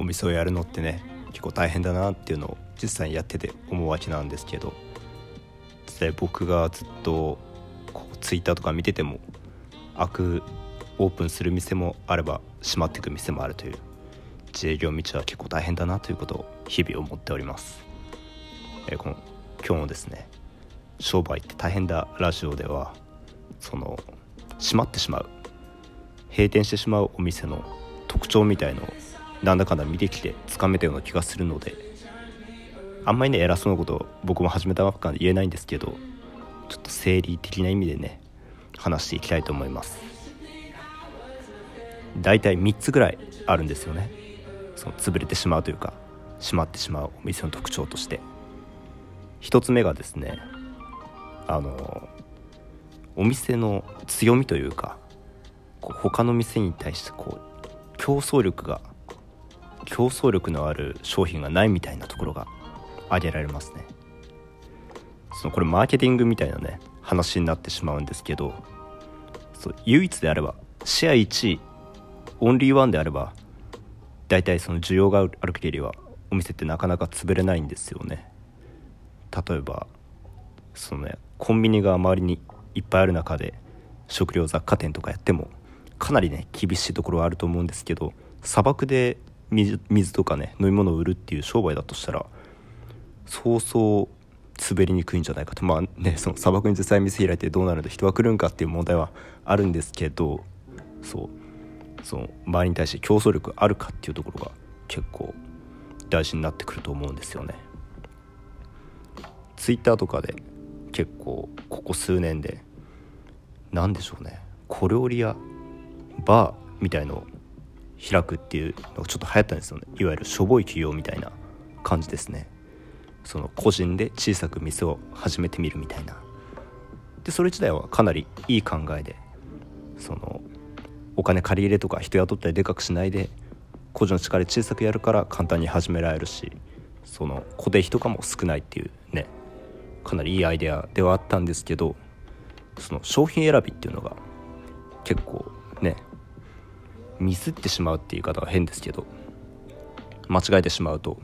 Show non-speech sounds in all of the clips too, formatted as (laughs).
お店をやるのってね結構大変だなっていうのを実際にやってて思うわけなんですけど実際僕がずっとこうツイッターとか見てても開くオープンする店もあれば閉まっていく店もあるという自営業道は結構大変だなということを日々思っております、えー、この今日のですね商売って大変だラジオではその閉まってしまう閉店してしまうお店の特徴みたいのをなんだかんだ見てきてつかめたような気がするのであんまりね偉そうなこと僕も始めたばっかで言えないんですけどちょっと生理的な意味でね話していきたいと思います。大体3つぐらいあるんですよね。その潰れてしまうというか閉まってしまうお店の特徴として。1つ目がですねあのお店の強みというかこう他の店に対してこう競争力が競争力のある商品がないみたいなところが挙げられますね。そのこれマーケティングみたいなね話になってしまうんですけどそう唯一であればシェア1位オンリーワンであれば大体その需要がある限りはお店ってなかなか潰れないんですよね。例えばそのねコンビニが周りにいっぱいある中で食料雑貨店とかやってもかなりね厳しいところはあると思うんですけど砂漠で水水とかね飲み物を売るっていう商売だとしたらそうそう滑りにくいんじゃないかと。まあねその砂漠に実際店開いてどうなると人は来るんかっていう問題はあるんですけどそう。その周りに対して競争力あるかっていうところが結構大事になってくると思うんですよね。ツイッターとかで結構ここ数年で何でしょうね。小料理屋バーみたいのを開くっていうのがちょっと流行ったんですよね。いわゆるしょぼい企業みたいな感じですね。その個人で小さく店を始めてみるみたいな。でそれ自体はかなりいい考えでそのお金借り入れとか人雇ったりでかくしないで個人の力で小さくやるから簡単に始められるしその固定費とかも少ないっていうねかなりいいアイデアではあったんですけどその商品選びっていうのが結構ミスってしまうっていう方は変ですけど間違えてしまうと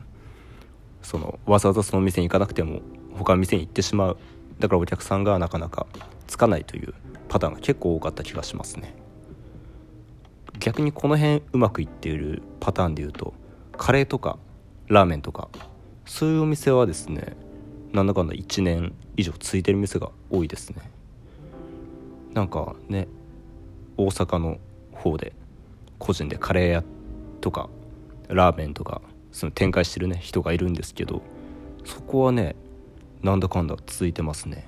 そのわざわざその店に行かなくても他の店に行ってしまう。だからお客さんがなかなかつかないというパターンが結構多かった気がしますね。逆にこの辺うまくいっているパターンでいうとカレーとかラーメンとかそういうお店はですねなんだかんだ1年以上続いてる店が多いですね。なんかね大阪の方で個人でカレー屋とかラーメンとかその展開してるね人がいるんですけどそこはねなんだかんだ続いてますね、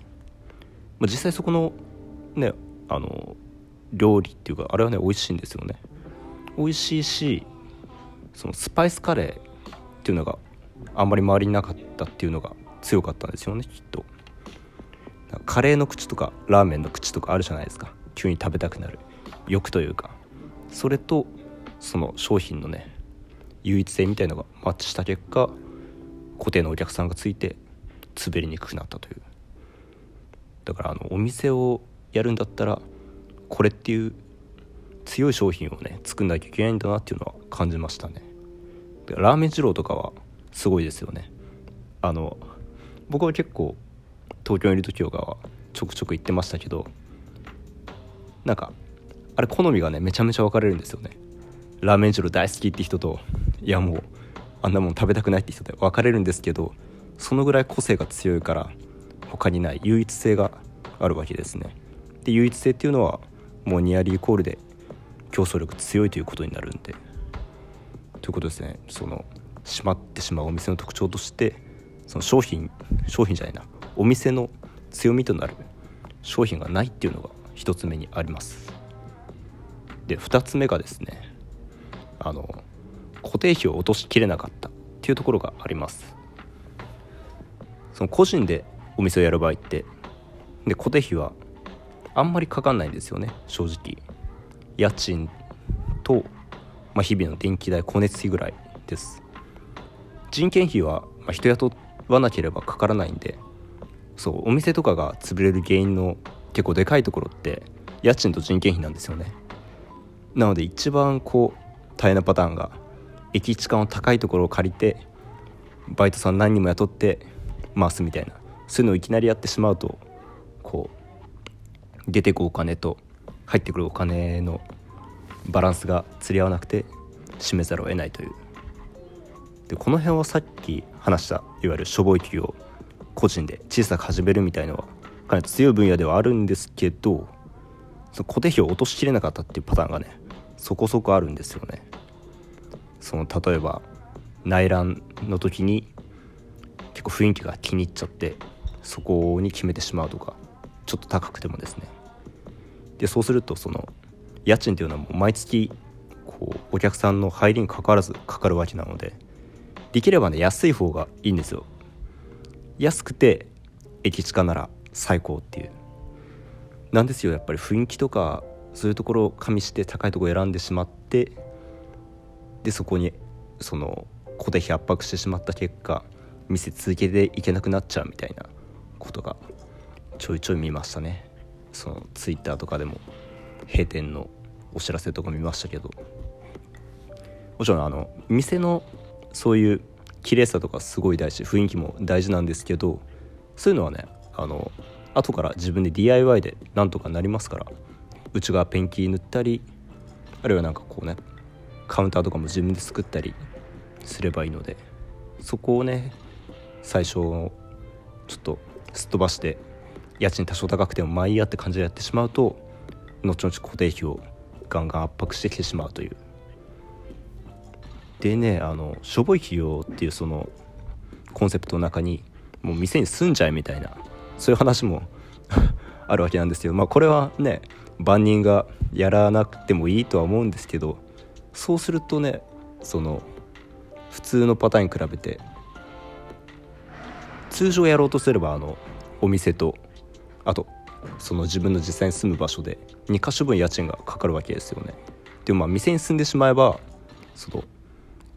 まあ、実際そこのねあの料理っていうかあれはね美味しいんですよね。美味しいしそのスパイスカレーっていうのがあんまり周りになかったっていうのが強かったんですよねきっと。カレーの口とかラーメンの口とかあるじゃないですか。急に食べたくなる。欲というか。それとその商品のね唯一性みたいのがマッチした結果固定のお客さんがついて滑りにくくなったという。だからあのお店をやるんだったらこれっていう強い商品をね作んなきゃいけないんだなっていうのは感じましたね。ラーメン二郎とかはすごいですよね。あの僕は結構東京にいる時とかはちょくちょく行ってましたけどなんかあれ好みがねめちゃめちゃ分かれるんですよね。ラーメン二郎大好きって人といやもうあんなもん食べたくないって人で分かれるんですけどそのぐらい個性が強いから他にない唯一性があるわけですね。で唯一性っていうのはもうニアリーイコールで競争力強いということになるんで。ということですね。その閉まってしまうお店の特徴としてその商品商品じゃないな。お店の強みとなる商品がないっていうのが1つ目にあります。で2つ目がですねあの固定費を落としきれなかったっていうところがあります。その個人でお店をやる場合ってで固定費はあんまりかかんないんですよね正直。家賃と、まあ、日々の電気代光熱費ぐらいです。人件費は、まあ、人雇わなければかからないんでそうお店とかが潰れる原因の結構でかいところって家賃と人件費なんですよね。なので一番こう大変なパターンが駅地下の高いところを借りてバイトさん何人も雇って回すみたいなそういうのをいきなりやってしまうとこう出てくお金と入ってくるお金のバランスが釣り合わなくて閉めざるを得ないという。でこの辺はさっき話したいわゆるしょぼい企業個人で小さく始めるみたいのはかなり強い分野ではあるんですけどその固定費を落としきれなかったっていうパターンがねそこそこあるんですよね。その例えば内覧の時に結構雰囲気が気に入っちゃってそこに決めてしまうとかちょっと高くてもですね。でそうするとその家賃っていうのはもう毎月こうお客さんの入りにかかわらずかかるわけなのでできればね安い方がいいんですよ。安くて駅近なら最高っていう。なんですよやっぱり雰囲気とかそういうところを加味して高いところを選んでしまってでそこにその固定費圧迫してしまった結果店続けていけなくなっちゃうみたいなことがちょいちょい見ましたね。そのツイッターとかでも閉店のお知らせとか見ましたけど。もちろんあの店のそういう綺麗さとかすごい大事雰囲気も大事なんですけどそういうのはねあの後から自分で DIY でなんとかなりますから内側ペンキ塗ったりあるいはなんかこうねカウンターとかも自分で作ったりすればいいのでそこをね最初ちょっとすっ飛ばして家賃多少高くてもまあいいやって感じでやってしまうと後々固定費をガンガン圧迫してきてしまうという。でねあのしょぼい費用っていうそのコンセプトの中にもう店に住んじゃえみたいなそういう話も (laughs) あるわけなんですけどまあこれはね万人がやらなくてもいいとは思うんですけどそうするとねその普通のパターンに比べて通常やろうとすればあのお店とあとその自分の実際に住む場所で2か所分家賃がかかるわけですよね。でもまあ店に住んでしまえばその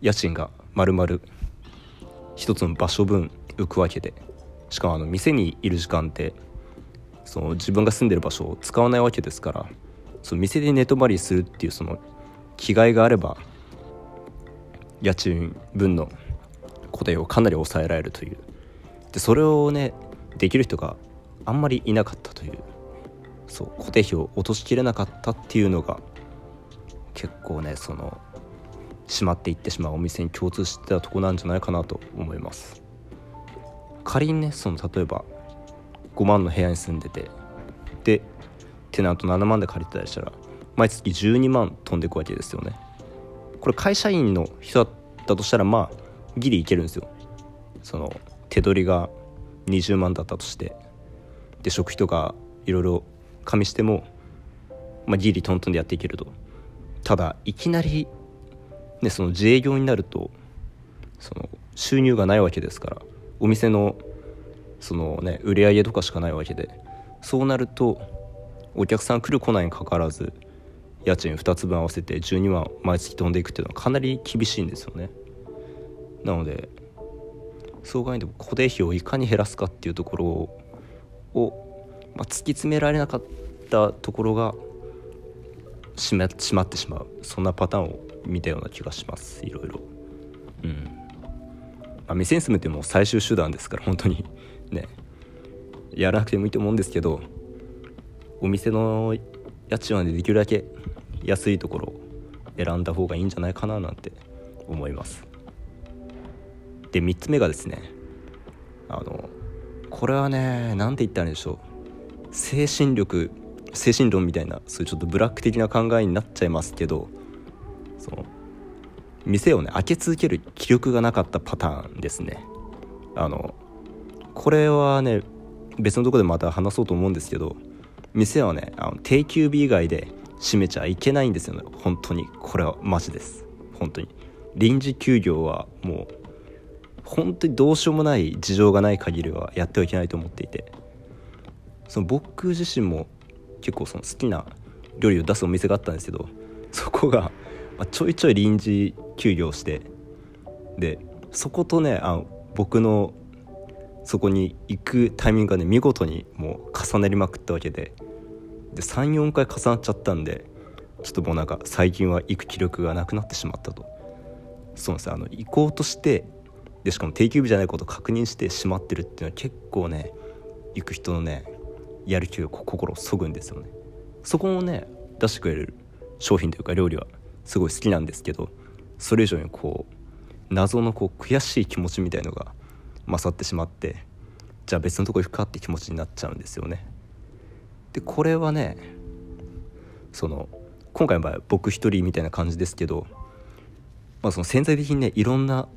家賃が丸々一つの場所分浮くわけでしかもあの店にいる時間ってその自分が住んでる場所を使わないわけですからその店で寝泊まりするっていうその気概があれば家賃分の固定をかなり抑えられるという。でそれをねできる人があんまりいなかったという。そう固定費を落としきれなかったっていうのが結構ねその閉まっていってしまうお店に共通してたとこなんじゃないかなと思います。仮にねその例えば5万の部屋に住んでて。でテナント7万で借りてたりしたら毎月12万飛んでいくわけですよね。これ会社員の人だったとしたらまあギリいけるんですよ。その手取りが20万だったとして。で食費とかいろいろ加味しても、まあ、ギリトントンでやっていけると。ただいきなり、ね、その自営業になるとその収入がないわけですからお店のそのね売り上げとかしかないわけで。そうなるとお客さん来る来ないにかかわらず家賃2つ分合わせて12万毎月飛んでいくっていうのはかなり厳しいんですよね。なのでそう考えても固定費をいかに減らすかっていうところを、まあ、突き詰められなかったところがしましまってしまう。そんなパターンを見たような気がします。いろいろ。うん、まあ、店に住むってもう最終手段ですから本当に。ねやらなくてもいいと思うんですけどお店の家賃は、ね、できるだけ安いところを選んだ方がいいんじゃないかななんて思います。で3つ目がですねあのこれはね何て言ったらいいんでしょう。精神力精神論みたいなそういうちょっとブラック的な考えになっちゃいますけどその店をね開け続ける気力がなかったパターンですね。あのこれはね別のとこでまた話そうと思うんですけど店はねあの定休日以外で閉めちゃいけないんですよね。本当に。これはマジです。本当に。臨時休業はもう本当にどうしようもない事情がない限りはやってはいけないと思っていて。その僕自身も結構その好きな料理を出すお店があったんですけどそこがちょいちょい臨時休業してでそことねあの僕のそこに行くタイミングがね見事にもう重なりまくったわけで。で34回重なっちゃったんでちょっともうなんか最近は行く気力がなくなってしまったと。そうなんですあの行こうとしてでしかも定休日じゃないことを確認してしまってるっていうのは結構ね行く人のねやる気が心をそぐんですよね。そこをね出してくれる商品というか料理はすごい好きなんですけどそれ以上にこう謎のこう悔しい気持ちみたいのが勝ってしまってじゃあ別のとこ行くかって気持ちになっちゃうんですよね。でこれはねその今回の場合は僕一人みたいな感じですけど、まあ、その潜在的にねいろんな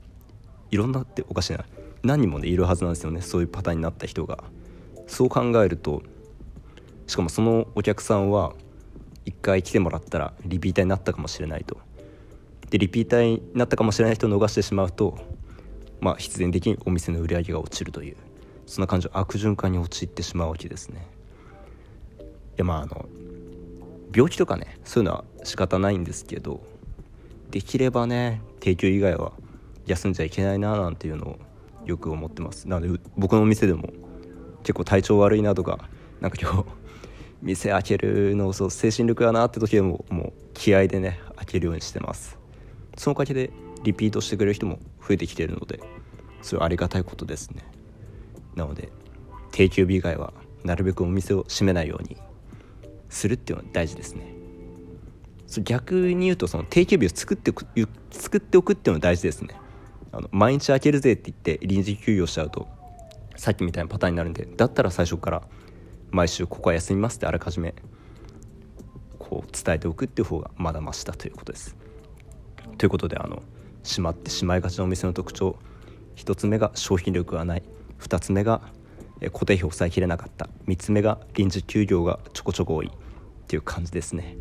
いろんなっておかしいな。何人もねいるはずなんですよね。そういうパターンになった人が。そう考えるとしかもそのお客さんは1回来てもらったらリピーターになったかもしれないと。でリピーターになったかもしれない人を逃してしまうとまあ必然的にお店の売り上げが落ちるというそんな感じの悪循環に陥ってしまうわけですね。いまああの病気とかねそういうのは仕方ないんですけどできればね提供以外は休んじゃいけないななんていうのをよく思ってます。なので僕のお店でも結構体調悪いなとかなんか今日 (laughs) 店開けるのそう精神力やなって時でももう気合でね開けるようにしてます。そのおかげでリピートしてくれる人も増えてきてるのでそれはありがたいことですね。なので定休日以外はなるべくお店を閉めないようにするっていうのは大事ですね。逆に言うとその定休日を作って作っておくっていうのは大事ですね。あの毎日開けるぜって言って臨時休業しちゃうとさっきみたいなパターンになるんでだったら最初から毎週ここは休みますってあらかじめこう伝えておくっていう方がまだましだということです。ということであのしまってしまいがちなお店の特徴。1つ目が商品力がない。2つ目が固定費を抑えきれなかった。3つ目が臨時休業がちょこちょこ多い。っていう感じですね。